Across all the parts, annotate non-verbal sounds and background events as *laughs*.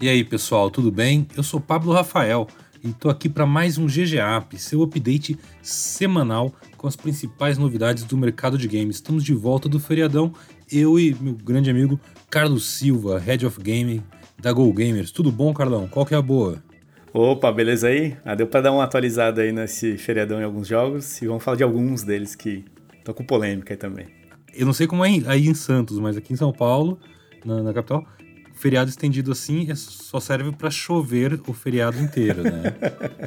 E aí, pessoal, tudo bem? Eu sou Pablo Rafael e estou aqui para mais um GGAP, seu update semanal com as principais novidades do mercado de games. Estamos de volta do feriadão, eu e meu grande amigo Carlos Silva, Head of Gaming da Go Gamers. Tudo bom, Carlão? Qual que é a boa? Opa, beleza aí? Ah, deu para dar uma atualizada aí nesse feriadão em alguns jogos e vamos falar de alguns deles que estão com polêmica aí também. Eu não sei como é aí em Santos, mas aqui em São Paulo, na, na capital, feriado estendido assim é só serve para chover o feriado inteiro, né?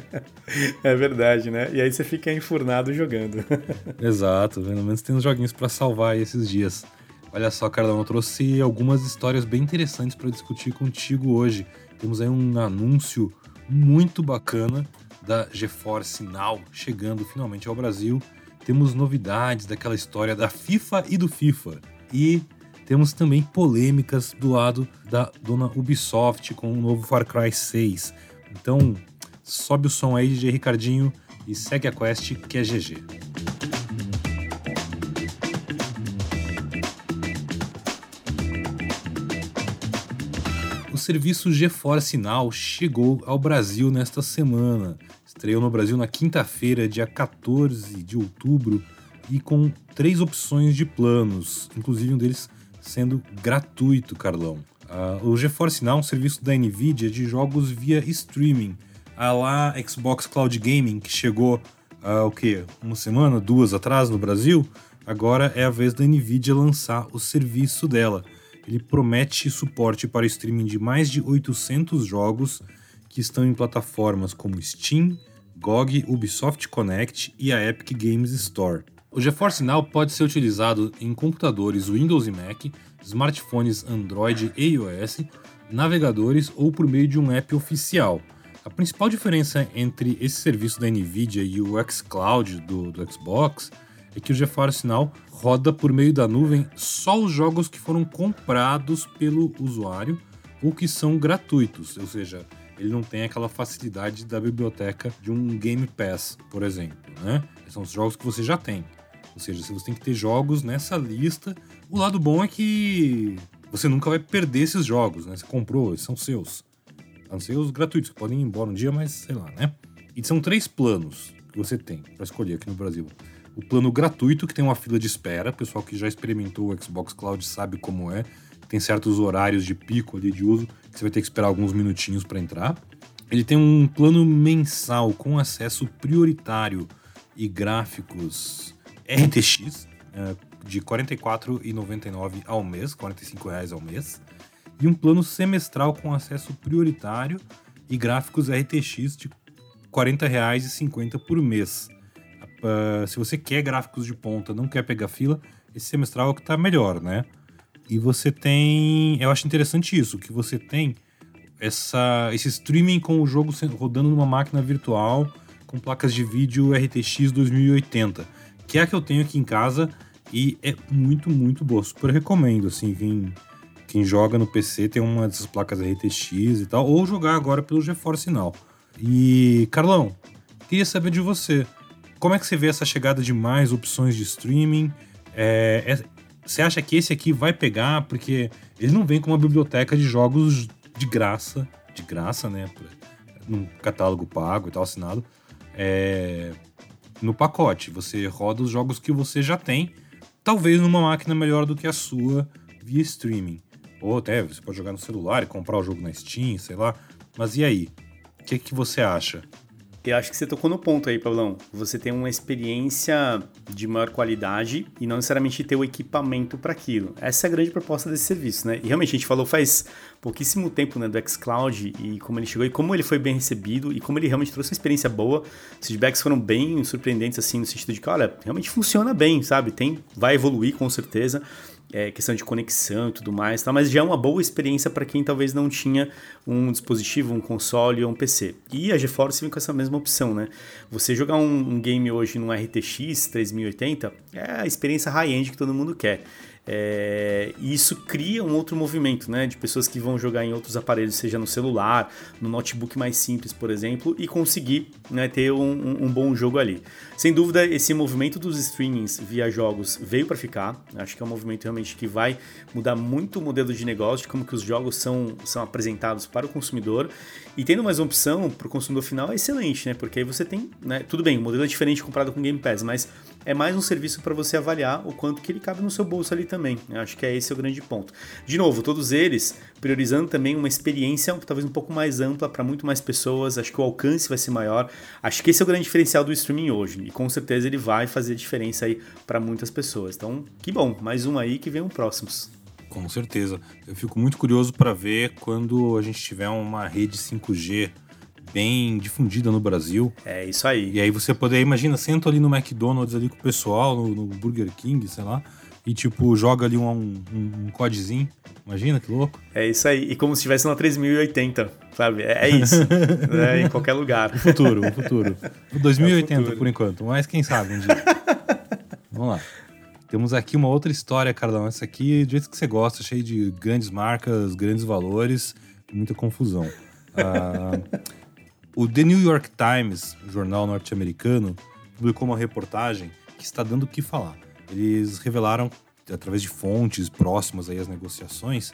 *laughs* é verdade, né? E aí você fica enfurnado jogando. *laughs* Exato, pelo menos tem uns joguinhos para salvar esses dias. Olha só, Carlão, eu trouxe algumas histórias bem interessantes para discutir contigo hoje. Temos aí um anúncio muito bacana da GeForce Now chegando finalmente ao Brasil. Temos novidades daquela história da FIFA e do FIFA. E temos também polêmicas do lado da dona Ubisoft com o novo Far Cry 6. Então, sobe o som aí, DJ Ricardinho, e segue a quest que é GG. O serviço GeForce Now chegou ao Brasil nesta semana. Estreou no Brasil na quinta-feira, dia 14 de outubro, e com três opções de planos, inclusive um deles sendo gratuito, Carlão. Uh, o GeForce Now é um serviço da NVIDIA de jogos via streaming, a lá Xbox Cloud Gaming, que chegou uh, o quê? Uma semana, duas atrás no Brasil, agora é a vez da NVIDIA lançar o serviço dela. Ele promete suporte para streaming de mais de 800 jogos que estão em plataformas como Steam, GOG, Ubisoft Connect e a Epic Games Store. O GeForce Now pode ser utilizado em computadores Windows e Mac, smartphones Android e iOS, navegadores ou por meio de um app oficial. A principal diferença entre esse serviço da NVIDIA e o xCloud do, do Xbox é que o GeForce Now roda por meio da nuvem só os jogos que foram comprados pelo usuário ou que são gratuitos, ou seja, ele não tem aquela facilidade da biblioteca de um Game Pass, por exemplo, né? São os jogos que você já tem. Ou seja, se você tem que ter jogos nessa lista, o lado bom é que você nunca vai perder esses jogos, né? Você comprou, eles são seus. São seus gratuitos, que podem ir embora um dia, mas sei lá, né? E são três planos que você tem para escolher aqui no Brasil. O plano gratuito, que tem uma fila de espera, o pessoal que já experimentou o Xbox Cloud sabe como é. Tem certos horários de pico ali de uso que você vai ter que esperar alguns minutinhos para entrar. Ele tem um plano mensal com acesso prioritário e gráficos RTX é, de R$ 44,99 ao mês, R$ 45,00 ao mês, e um plano semestral com acesso prioritário e gráficos RTX de R$ 40,50 por mês. Uh, se você quer gráficos de ponta, não quer pegar fila, esse semestral é o que está melhor, né? E você tem, eu acho interessante isso, que você tem essa, esse streaming com o jogo rodando numa máquina virtual com placas de vídeo RTX 2080 que é a que eu tenho aqui em casa e é muito, muito boa. Super recomendo, assim, quem, quem joga no PC tem uma dessas placas RTX e tal, ou jogar agora pelo GeForce Now. E, Carlão, queria saber de você. Como é que você vê essa chegada de mais opções de streaming? É, é, você acha que esse aqui vai pegar? Porque ele não vem com uma biblioteca de jogos de graça, de graça, né? Num catálogo pago e tal, assinado. É, no pacote. Você roda os jogos que você já tem, talvez numa máquina melhor do que a sua via streaming. Ou até você pode jogar no celular e comprar o jogo na Steam, sei lá. Mas e aí? O que, que você acha? Eu acho que você tocou no ponto aí, Paulão. Você tem uma experiência de maior qualidade e não necessariamente ter o equipamento para aquilo. Essa é a grande proposta desse serviço, né? E realmente a gente falou faz pouquíssimo tempo né, do xCloud e como ele chegou e como ele foi bem recebido e como ele realmente trouxe uma experiência boa. Os feedbacks foram bem surpreendentes, assim, no sentido de que, olha, realmente funciona bem, sabe? Tem, vai evoluir com certeza é, questão de conexão e tudo mais, tá? mas já é uma boa experiência para quem talvez não tinha um dispositivo, um console ou um PC. E a GeForce vem com essa mesma opção, né? Você jogar um, um game hoje num RTX 3080 é a experiência high-end que todo mundo quer. É, e isso cria um outro movimento, né? De pessoas que vão jogar em outros aparelhos, seja no celular, no notebook mais simples, por exemplo, e conseguir né, ter um, um, bom jogo ali. Sem dúvida, esse movimento dos streamings via jogos veio para ficar. Acho que é um movimento realmente que vai mudar muito o modelo de negócio, de como que os jogos são, são apresentados para o consumidor. E tendo mais opção para o consumidor final é excelente, né? Porque aí você tem, né? Tudo bem, o modelo é diferente comparado com Game Pass, mas é mais um serviço para você avaliar o quanto que ele cabe no seu bolso ali também. Eu acho que é esse o grande ponto. De novo, todos eles priorizando também uma experiência talvez um pouco mais ampla para muito mais pessoas. Acho que o alcance vai ser maior. Acho que esse é o grande diferencial do streaming hoje e com certeza ele vai fazer diferença aí para muitas pessoas. Então, que bom, mais um aí que venham próximos. Com certeza. Eu fico muito curioso para ver quando a gente tiver uma rede 5G bem difundida no Brasil. É isso aí. E aí você poder, imagina, senta ali no McDonald's ali com o pessoal, no, no Burger King, sei lá, e tipo, joga ali um, um, um codezinho. Imagina que louco. É isso aí. E como se estivesse na 3080, sabe? É, é isso. *laughs* é, em qualquer lugar. O futuro, o futuro. O *laughs* 2080 é o futuro. por enquanto, mas quem sabe um dia. *laughs* Vamos lá. Temos aqui uma outra história, Carlão. Essa aqui, do jeito que você gosta, cheio de grandes marcas, grandes valores, muita confusão. Ah, o The New York Times, jornal norte-americano, publicou uma reportagem que está dando o que falar. Eles revelaram, através de fontes próximas aí às negociações,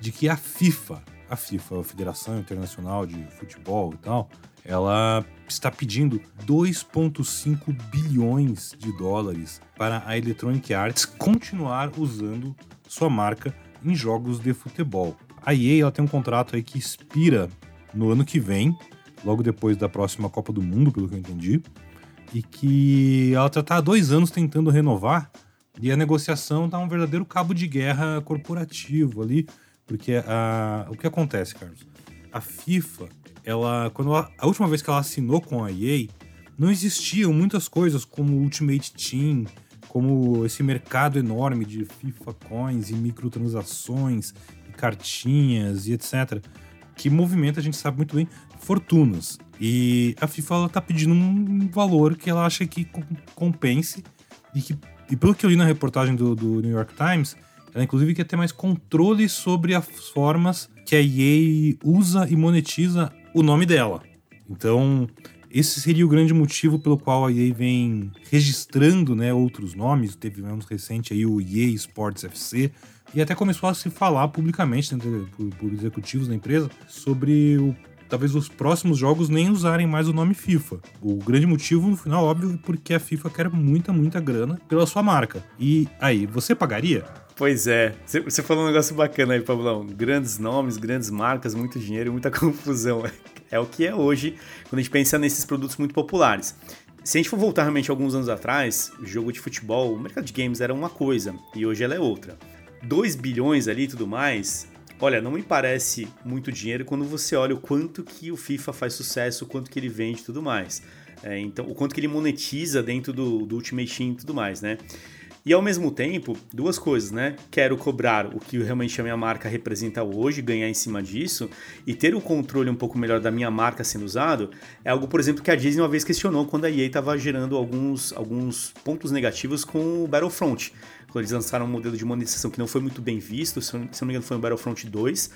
de que a FIFA, a FIFA, a Federação Internacional de Futebol e tal, ela está pedindo 2,5 bilhões de dólares para a Electronic Arts continuar usando sua marca em jogos de futebol. A EA ela tem um contrato aí que expira no ano que vem logo depois da próxima Copa do Mundo, pelo que eu entendi, e que ela está há dois anos tentando renovar e a negociação está um verdadeiro cabo de guerra corporativo ali, porque a, o que acontece, Carlos? A FIFA, ela, quando ela, a última vez que ela assinou com a EA, não existiam muitas coisas como Ultimate Team, como esse mercado enorme de FIFA Coins e microtransações e cartinhas e etc. Que movimenta, a gente sabe muito bem, fortunas. E a FIFA ela tá pedindo um valor que ela acha que compense e que, e pelo que eu li na reportagem do, do New York Times, ela inclusive quer ter mais controle sobre as formas que a EA usa e monetiza o nome dela. Então, esse seria o grande motivo pelo qual a EA vem registrando né, outros nomes. Teve um recente aí o EA Sports FC, e até começou a se falar publicamente né, por, por executivos da empresa sobre o talvez os próximos jogos nem usarem mais o nome FIFA. O grande motivo, no final, óbvio, é porque a FIFA quer muita, muita grana pela sua marca. E aí, você pagaria? Pois é, você falou um negócio bacana aí, Pablão. Grandes nomes, grandes marcas, muito dinheiro, muita *laughs* confusão. É o que é hoje quando a gente pensa nesses produtos muito populares. Se a gente for voltar realmente alguns anos atrás, o jogo de futebol, o mercado de games era uma coisa e hoje ela é outra. 2 bilhões ali e tudo mais, Olha, não me parece muito dinheiro quando você olha o quanto que o FIFA faz sucesso, o quanto que ele vende e tudo mais. É, então, o quanto que ele monetiza dentro do, do Ultimate Team e tudo mais, né? E ao mesmo tempo, duas coisas, né? Quero cobrar o que realmente a minha marca representa hoje, ganhar em cima disso, e ter o controle um pouco melhor da minha marca sendo usado, é algo, por exemplo, que a Disney uma vez questionou quando a EA estava gerando alguns, alguns pontos negativos com o Battlefront quando eles lançaram um modelo de monetização que não foi muito bem visto, se não me engano foi o Battlefront 2.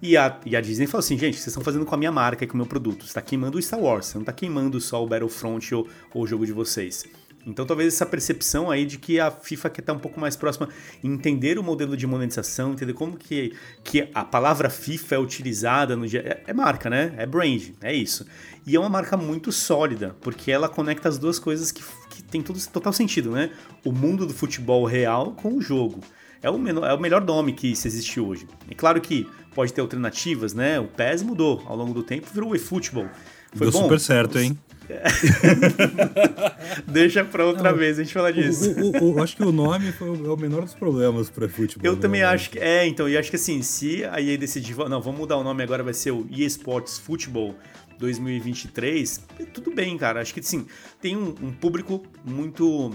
E a, e a Disney falou assim, gente, vocês estão fazendo com a minha marca e com o meu produto. Você está queimando o Star Wars, você não está queimando só o Battlefront ou, ou o jogo de vocês. Então talvez essa percepção aí de que a FIFA quer estar um pouco mais próxima entender o modelo de monetização, entender como que, que a palavra FIFA é utilizada no dia. É, é, marca, né? É brand, é isso. E é uma marca muito sólida, porque ela conecta as duas coisas que, que tem todo, total sentido, né? O mundo do futebol real com o jogo. É o, menor, é o melhor nome que se existe hoje. E claro que pode ter alternativas, né? O PES mudou ao longo do tempo, virou o eFootball. Foi Deu bom. super certo, hein? *laughs* Deixa pra outra Não, vez a gente falar disso. O, o, o, acho que o nome foi o, é o menor dos problemas para futebol. Eu também acho que. É, então, e acho que assim, se a EA decidir. Não, vamos mudar o nome agora, vai ser o EA Sports Football 2023. Tudo bem, cara. Acho que sim, tem um, um público muito.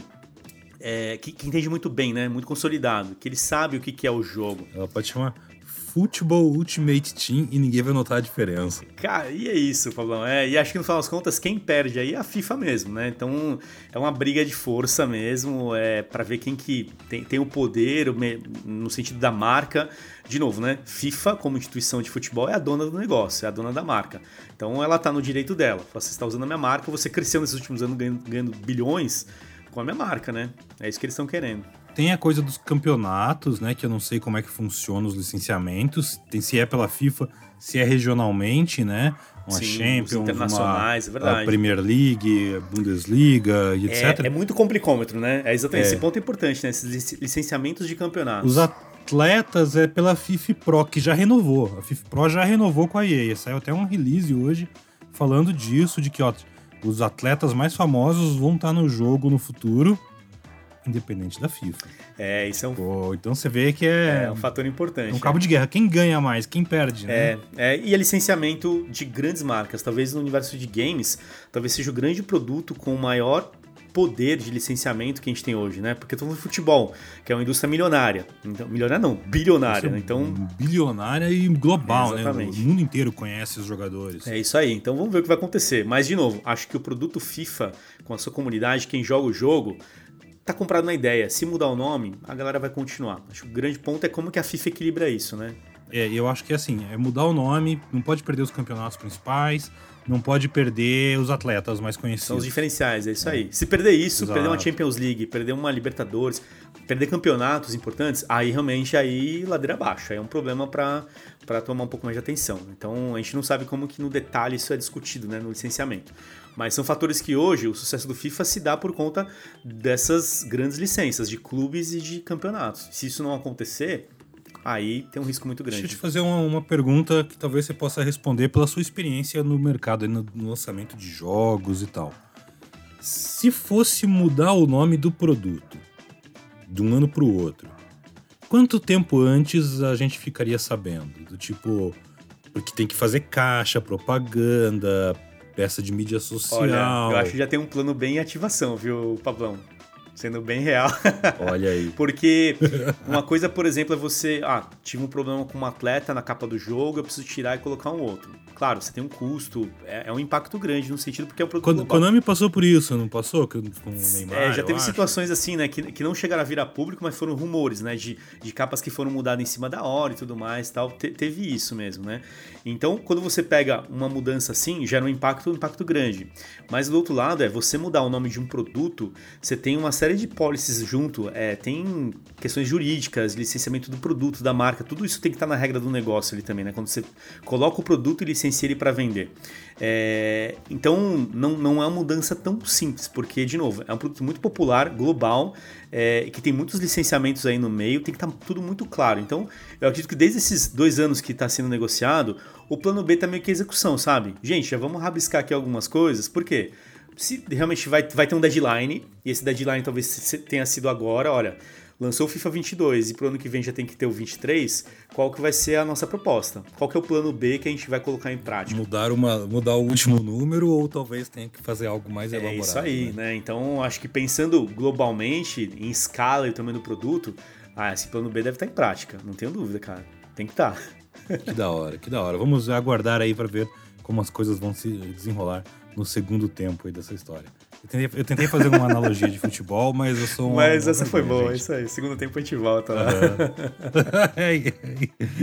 É, que, que, entende muito bem, né? Muito consolidado, que ele sabe o que, que é o jogo. Ela pode chamar Football Ultimate Team e ninguém vai notar a diferença. Cara, e é isso, Pablão. É, e acho que no final das contas, quem perde aí é a FIFA mesmo, né? Então é uma briga de força mesmo, é para ver quem que tem, tem o poder no sentido da marca. De novo, né? FIFA, como instituição de futebol, é a dona do negócio, é a dona da marca. Então ela tá no direito dela. Você está usando a minha marca, você cresceu nesses últimos anos ganhando, ganhando bilhões com a minha marca, né? É isso que eles estão querendo. Tem a coisa dos campeonatos, né? Que eu não sei como é que funciona os licenciamentos. Tem se é pela FIFA, se é regionalmente, né? Uma Sim, Champions, internacionais, uma, é verdade. A Premier League, a Bundesliga e etc. É, é muito complicômetro, né? É exatamente é. esse ponto importante, né? Esses licenciamentos de campeonatos. Os atletas é pela FIFA Pro, que já renovou. A FIFA Pro já renovou com a EA. Saiu até um release hoje falando disso, de que, ó, os atletas mais famosos vão estar no jogo no futuro independente da FIFA. É, isso é um. Pô, então você vê que é. É um fator importante. É um cabo de guerra. Quem ganha mais? Quem perde? Né? É, é, e é licenciamento de grandes marcas. Talvez no universo de games, talvez seja o grande produto com o maior poder de licenciamento que a gente tem hoje, né? Porque todo futebol, que é uma indústria milionária. Então, milionária não, bilionária, né? Então, bilionária e global, é, né? O mundo inteiro conhece os jogadores. É isso aí. Então vamos ver o que vai acontecer. Mas de novo, acho que o produto FIFA com a sua comunidade, quem joga o jogo, tá comprado na ideia. Se mudar o nome, a galera vai continuar. Acho que o grande ponto é como que a FIFA equilibra isso, né? É, eu acho que assim, é mudar o nome, não pode perder os campeonatos principais, não pode perder os atletas mais conhecidos. São os diferenciais, é isso é. aí. Se perder isso, Exato. perder uma Champions League, perder uma Libertadores, perder campeonatos importantes, aí realmente aí ladeira abaixo. Aí é um problema para tomar um pouco mais de atenção. Então a gente não sabe como que no detalhe isso é discutido né, no licenciamento. Mas são fatores que hoje o sucesso do FIFA se dá por conta dessas grandes licenças de clubes e de campeonatos. Se isso não acontecer, aí tem um risco muito grande. Deixa eu te fazer uma, uma pergunta que talvez você possa responder pela sua experiência no mercado, no, no lançamento de jogos e tal. Se fosse mudar o nome do produto de um ano para o outro, quanto tempo antes a gente ficaria sabendo? Do tipo, porque tem que fazer caixa, propaganda, peça de mídia social. Olha, eu acho que já tem um plano bem em ativação, viu, Pablão? Sendo bem real. *laughs* Olha aí. Porque uma coisa, por exemplo, é você. Ah, tive um problema com um atleta na capa do jogo, eu preciso tirar e colocar um outro. Claro, você tem um custo, é, é um impacto grande no sentido porque é um produto. Quando, Konami passou por isso, não passou? Com o Neymar? É, já teve situações assim, né, que, que não chegaram a vir a público, mas foram rumores, né, de, de capas que foram mudadas em cima da hora e tudo mais tal. Te, teve isso mesmo, né? Então, quando você pega uma mudança assim, gera um impacto, um impacto grande. Mas do outro lado, é você mudar o nome de um produto, você tem uma série de policies junto, é, tem questões jurídicas, licenciamento do produto, da marca, tudo isso tem que estar na regra do negócio ali também, né? Quando você coloca o produto e licencia ele para vender. É, então não, não é uma mudança tão simples, porque, de novo, é um produto muito popular, global, é, que tem muitos licenciamentos aí no meio, tem que estar tudo muito claro. Então, eu acredito que desde esses dois anos que está sendo negociado, o plano B está meio que execução, sabe? Gente, já vamos rabiscar aqui algumas coisas, por quê? Se realmente vai, vai ter um deadline, e esse deadline talvez tenha sido agora, olha, lançou o FIFA 22 e pro ano que vem já tem que ter o 23, qual que vai ser a nossa proposta? Qual que é o plano B que a gente vai colocar em prática? Mudar, uma, mudar o último número ou talvez tenha que fazer algo mais elaborado? É isso aí, né? né? Então, acho que pensando globalmente, em escala e tamanho do produto, ah, esse plano B deve estar em prática, não tenho dúvida, cara. Tem que estar. Que da hora, que da hora. Vamos aguardar aí para ver como as coisas vão se desenrolar no segundo tempo aí dessa história. Eu tentei, eu tentei fazer uma analogia de futebol, mas eu sou um. Mas essa foi boa, gente. isso aí. Segundo tempo a gente volta lá. Uhum.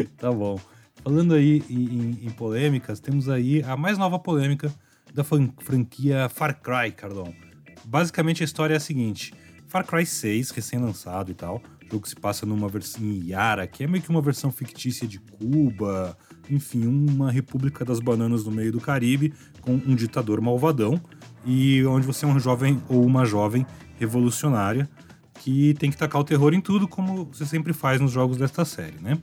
*laughs* tá bom. Falando aí em, em, polêmicas, temos aí a mais nova polêmica da franquia Far Cry, Cardão. Basicamente a história é a seguinte: Far Cry 6, recém-lançado e tal. Jogo se passa numa versão em Yara, que é meio que uma versão fictícia de Cuba, enfim, uma república das bananas no meio do Caribe, com um ditador malvadão, e onde você é um jovem ou uma jovem revolucionária que tem que tacar o terror em tudo, como você sempre faz nos jogos desta série, né?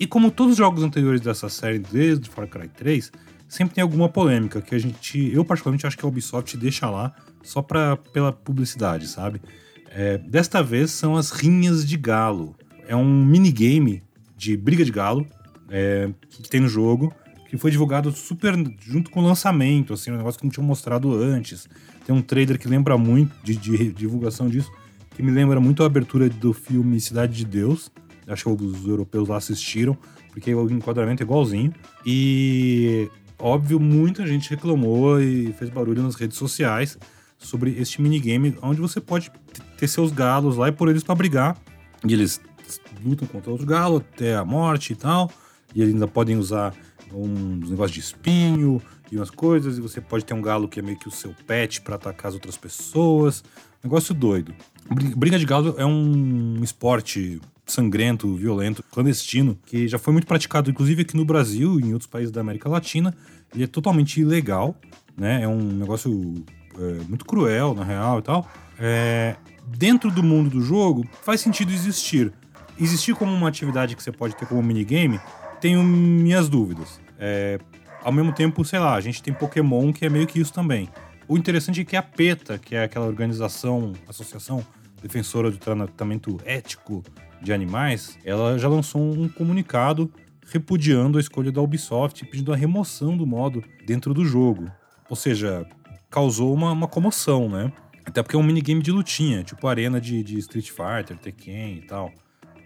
E como todos os jogos anteriores dessa série, desde Far Cry 3, sempre tem alguma polêmica que a gente, eu particularmente acho que a Ubisoft deixa lá só pra, pela publicidade, sabe? É, desta vez são as rinhas de galo. É um minigame de briga de galo é, que tem no jogo, que foi divulgado super junto com o lançamento, assim, um negócio que não tinha mostrado antes. Tem um trailer que lembra muito de, de divulgação disso, que me lembra muito a abertura do filme Cidade de Deus. Acho que os europeus lá assistiram, porque o enquadramento é igualzinho. E, óbvio, muita gente reclamou e fez barulho nas redes sociais sobre este minigame, onde você pode ter seus galos lá e pôr eles para brigar. E eles lutam contra outros galos até a morte e tal. E eles ainda podem usar uns negócios de espinho e umas coisas. E você pode ter um galo que é meio que o seu pet para atacar as outras pessoas. Negócio doido. Briga de galo é um esporte sangrento, violento, clandestino, que já foi muito praticado, inclusive aqui no Brasil e em outros países da América Latina. Ele é totalmente ilegal, né? É um negócio é, muito cruel, na real e tal. É, dentro do mundo do jogo, faz sentido existir. Existir como uma atividade que você pode ter como minigame, tenho minhas dúvidas. É, ao mesmo tempo, sei lá, a gente tem Pokémon que é meio que isso também. O interessante é que a PETA, que é aquela organização, associação defensora do tratamento ético de animais, ela já lançou um comunicado repudiando a escolha da Ubisoft e pedindo a remoção do modo dentro do jogo. Ou seja, causou uma, uma comoção, né? Até porque é um minigame de lutinha, tipo arena de, de Street Fighter, Tekken e tal.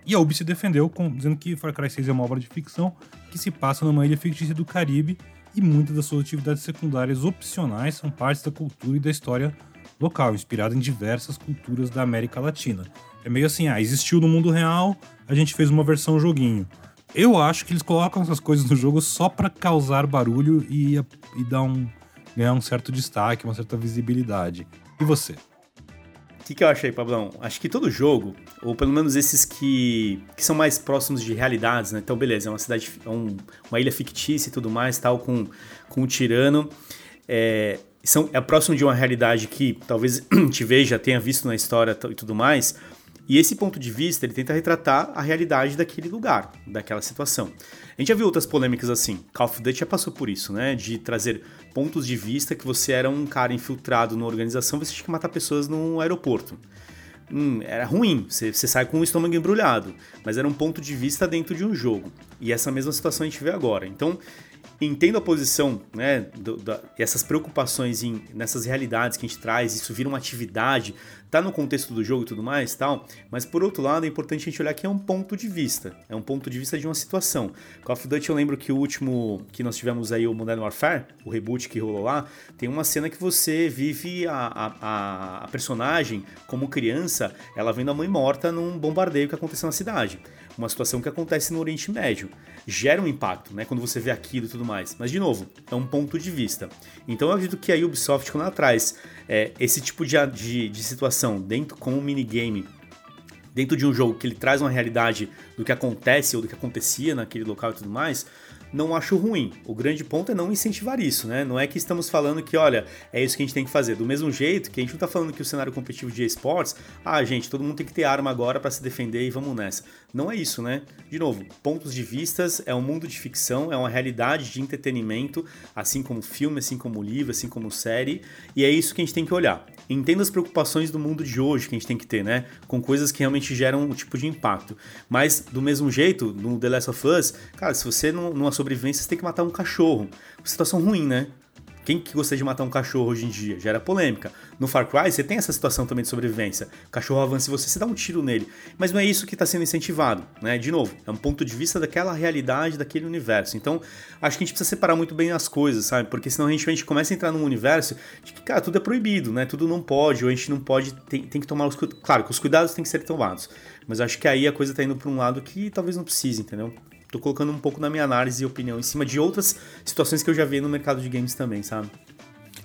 E a Ubi se defendeu com, dizendo que Far Cry 6 é uma obra de ficção que se passa numa ilha fictícia do Caribe e muitas das suas atividades secundárias opcionais são partes da cultura e da história local, inspirada em diversas culturas da América Latina. É meio assim, ah, existiu no mundo real, a gente fez uma versão joguinho. Eu acho que eles colocam essas coisas no jogo só para causar barulho e, e dar um, ganhar um certo destaque, uma certa visibilidade. E você? O que, que eu achei, Pablão? Acho que todo jogo, ou pelo menos esses que, que são mais próximos de realidades, né? Então, beleza, é uma cidade, é um, uma ilha fictícia e tudo mais, tal, com, com um tirano. É, são, é próximo de uma realidade que talvez *clears throat* te veja, tenha visto na história e tudo mais. E esse ponto de vista, ele tenta retratar a realidade daquele lugar, daquela situação. A gente já viu outras polêmicas assim. Call of Duty já passou por isso, né? De trazer pontos de vista que você era um cara infiltrado na organização, você tinha que matar pessoas no aeroporto. Hum, era ruim, você, você, sai com o estômago embrulhado, mas era um ponto de vista dentro de um jogo. E essa mesma situação a gente vê agora. Então, entendo a posição, né, do, da, essas preocupações em, nessas realidades que a gente traz, isso vira uma atividade, tá no contexto do jogo e tudo mais, tal, mas por outro lado é importante a gente olhar que é um ponto de vista, é um ponto de vista de uma situação. Call of Duty eu lembro que o último que nós tivemos aí, o Modern Warfare, o reboot que rolou lá, tem uma cena que você vive a, a, a personagem como criança, ela vendo a mãe morta num bombardeio que aconteceu na cidade uma situação que acontece no Oriente Médio. Gera um impacto, né, quando você vê aquilo e tudo mais. Mas, de novo, é um ponto de vista. Então, eu acredito que a Ubisoft, quando ela traz é, esse tipo de, de, de situação dentro com um minigame, dentro de um jogo que ele traz uma realidade do que acontece ou do que acontecia naquele local e tudo mais, não acho ruim. O grande ponto é não incentivar isso, né? Não é que estamos falando que, olha, é isso que a gente tem que fazer. Do mesmo jeito que a gente não tá falando que o cenário competitivo de esportes, ah, gente, todo mundo tem que ter arma agora para se defender e vamos nessa. Não é isso, né? De novo, pontos de vistas, é um mundo de ficção, é uma realidade de entretenimento, assim como filme, assim como livro, assim como série, e é isso que a gente tem que olhar. Entenda as preocupações do mundo de hoje que a gente tem que ter, né? Com coisas que realmente geram um tipo de impacto. Mas, do mesmo jeito, no The Last of Us, cara, se você numa sobrevivência, você tem que matar um cachorro. Situação ruim, né? Quem que gostaria de matar um cachorro hoje em dia? Gera polêmica. No Far Cry, você tem essa situação também de sobrevivência. O cachorro avança e você, você dá um tiro nele. Mas não é isso que está sendo incentivado, né? De novo, é um ponto de vista daquela realidade, daquele universo. Então, acho que a gente precisa separar muito bem as coisas, sabe? Porque senão a gente, a gente começa a entrar num universo de que, cara, tudo é proibido, né? Tudo não pode, ou a gente não pode, tem, tem que tomar os cuidados. Claro que os cuidados têm que ser tomados. Mas acho que aí a coisa está indo para um lado que talvez não precise, entendeu? Tô colocando um pouco na minha análise e opinião em cima de outras situações que eu já vi no mercado de games também, sabe?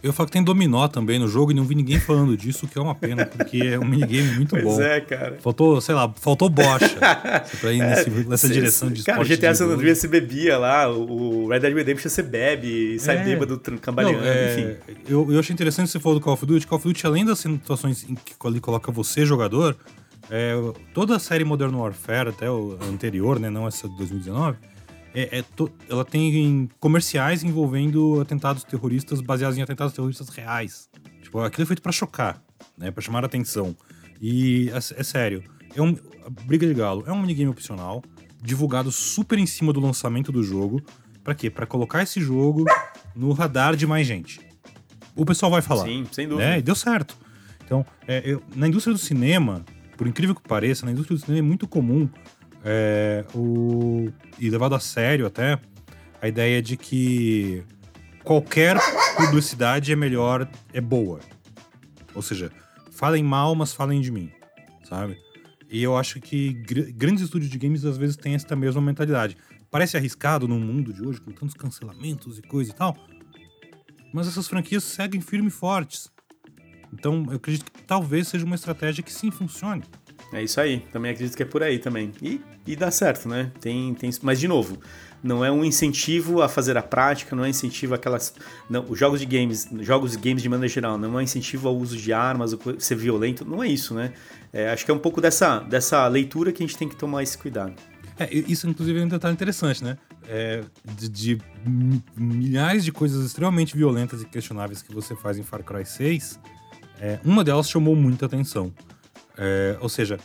Eu falo que tem dominó também no jogo e não vi ninguém falando disso, que é uma pena, *laughs* porque é um minigame muito pois bom. Pois é, cara. Faltou, sei lá, faltou bocha *laughs* pra ir nesse, nessa direção de cara, GTA San Andreas se bebia lá, o Red Dead Redemption você bebe sai é, bêbado cambaleando, é, enfim. Eu, eu achei interessante você falou do Call of Duty. Call of Duty, além das situações em que ali coloca você, jogador, é, toda a série Modern Warfare, até o anterior, né, não essa de 2019 é, é to, ela tem comerciais envolvendo atentados terroristas baseados em atentados terroristas reais. Tipo, aquilo é feito para chocar, né? Pra chamar a atenção. E é, é sério, é um, Briga de Galo é um minigame opcional, divulgado super em cima do lançamento do jogo. Para quê? Para colocar esse jogo no radar de mais gente. O pessoal vai falar. Sim, sem dúvida. Né? E deu certo. Então, é, eu, na indústria do cinema, por incrível que pareça, na indústria do cinema é muito comum É, o, e levado a sério até, a ideia de que qualquer publicidade é melhor, é boa. Ou seja, falem mal, mas falem de mim, sabe? E eu acho que gr grandes estúdios de games às vezes têm essa mesma mentalidade. Parece arriscado no mundo de hoje, com tantos cancelamentos e coisa e tal, mas essas franquias seguem firmes e fortes. Então, eu acredito que talvez seja uma estratégia que sim funcione. É isso aí, também acredito que é por aí também. E, e dá certo, né? Tem, tem, mas, de novo, não é um incentivo a fazer a prática, não é incentivo aquelas. Não, os jogos de games, jogos de games de maneira geral, não é incentivo ao uso de armas, ser violento, não é isso, né? É, acho que é um pouco dessa, dessa leitura que a gente tem que tomar esse cuidado. É, isso, inclusive, é um detalhe interessante, né? É, de, de, milhares de coisas extremamente violentas e questionáveis que você faz em Far Cry 6, é, uma delas chamou muita atenção. É, ou seja,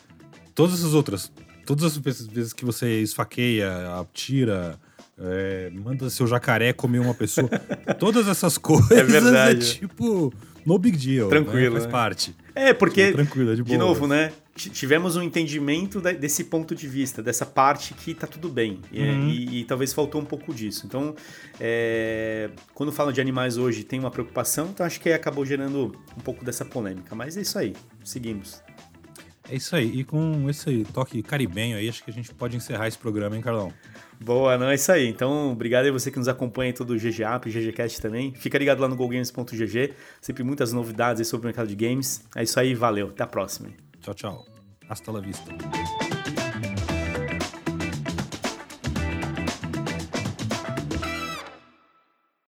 todas as outras, todas as vezes que você esfaqueia, atira, é, manda seu jacaré comer uma pessoa, *laughs* todas essas coisas é, verdade. é tipo no big deal. Né? Tranquilo. Né? Faz né? parte. É, porque, tipo, tranquilo, de, de novo, né? Tivemos um entendimento desse ponto de vista, dessa parte que tá tudo bem. Uhum. E, e, e, talvez faltou um pouco disso. Então, é, quando falam de animais hoje, tem uma preocupação, então acho que acabou gerando um pouco dessa polêmica. Mas é isso aí, seguimos. É isso aí. E com esse toque caribenho aí, acho que a gente pode encerrar esse programa, hein, Carlão? Boa, não é isso aí. Então, obrigado a você que nos acompanha em todo o GG App, GGCast também. Fica ligado lá no GoGames.gg. Sempre muitas novidades sobre o mercado de games. É isso aí, valeu. Até a próxima. Tchau, tchau. Hasta la vista.